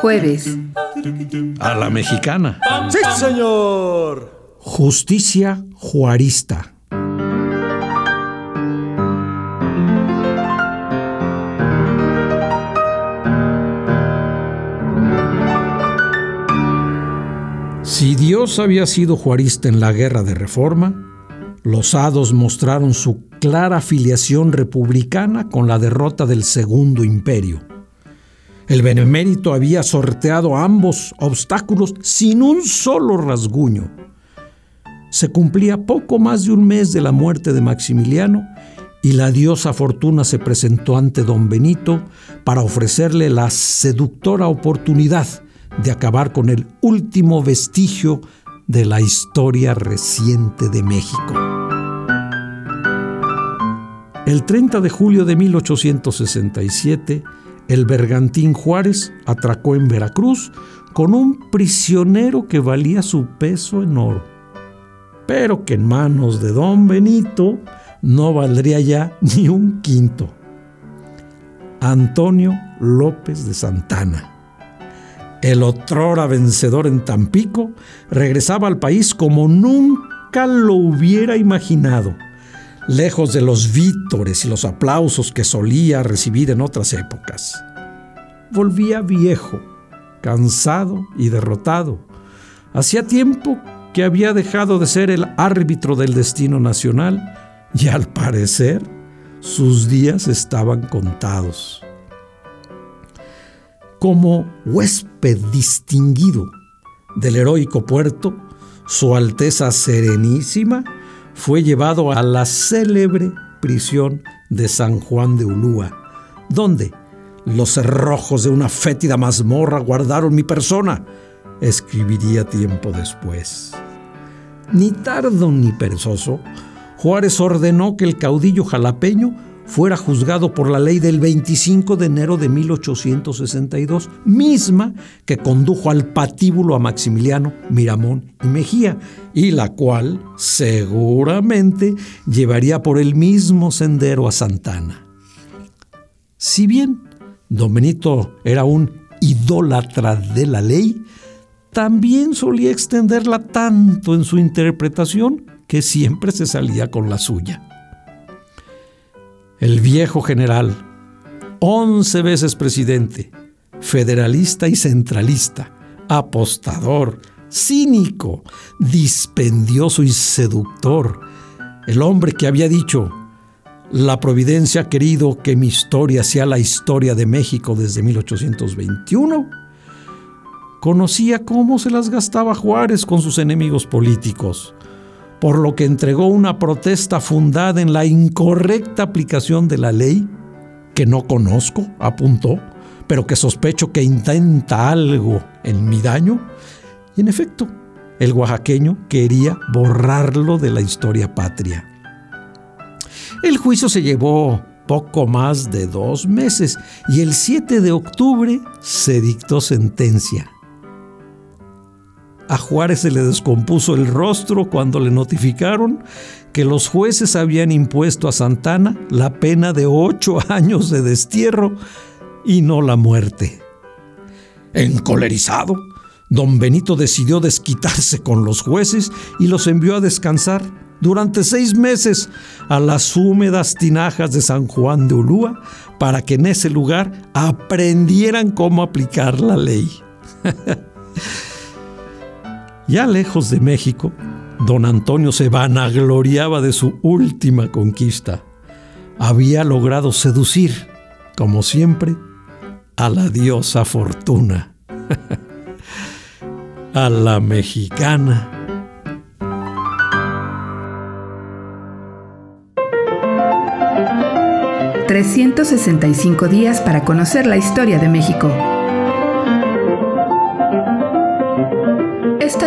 Jueves. A la mexicana. Sí, señor. Justicia juarista. Si Dios había sido juarista en la guerra de reforma, los hados mostraron su clara afiliación republicana con la derrota del Segundo Imperio. El benemérito había sorteado ambos obstáculos sin un solo rasguño. Se cumplía poco más de un mes de la muerte de Maximiliano y la diosa Fortuna se presentó ante don Benito para ofrecerle la seductora oportunidad de acabar con el último vestigio de la historia reciente de México. El 30 de julio de 1867, el bergantín Juárez atracó en Veracruz con un prisionero que valía su peso en oro, pero que en manos de don Benito no valdría ya ni un quinto. Antonio López de Santana. El otrora vencedor en Tampico regresaba al país como nunca lo hubiera imaginado, lejos de los vítores y los aplausos que solía recibir en otras épocas. Volvía viejo, cansado y derrotado. Hacía tiempo que había dejado de ser el árbitro del destino nacional y al parecer sus días estaban contados como huésped distinguido del heroico puerto, Su Alteza Serenísima fue llevado a la célebre prisión de San Juan de Ulúa, donde los cerrojos de una fétida mazmorra guardaron mi persona, escribiría tiempo después. Ni tardo ni perezoso, Juárez ordenó que el caudillo jalapeño fuera juzgado por la ley del 25 de enero de 1862, misma que condujo al patíbulo a Maximiliano, Miramón y Mejía, y la cual seguramente llevaría por el mismo sendero a Santana. Si bien don Benito era un idólatra de la ley, también solía extenderla tanto en su interpretación que siempre se salía con la suya. El viejo general, once veces presidente, federalista y centralista, apostador, cínico, dispendioso y seductor, el hombre que había dicho, la providencia ha querido que mi historia sea la historia de México desde 1821, conocía cómo se las gastaba Juárez con sus enemigos políticos por lo que entregó una protesta fundada en la incorrecta aplicación de la ley, que no conozco, apuntó, pero que sospecho que intenta algo en mi daño. Y en efecto, el oaxaqueño quería borrarlo de la historia patria. El juicio se llevó poco más de dos meses y el 7 de octubre se dictó sentencia. A Juárez se le descompuso el rostro cuando le notificaron que los jueces habían impuesto a Santana la pena de ocho años de destierro y no la muerte. Encolerizado, don Benito decidió desquitarse con los jueces y los envió a descansar durante seis meses a las húmedas tinajas de San Juan de Ulúa para que en ese lugar aprendieran cómo aplicar la ley. Ya lejos de México, don Antonio se vanagloriaba de su última conquista. Había logrado seducir, como siempre, a la diosa Fortuna, a la mexicana. ...365 días para conocer la historia de México...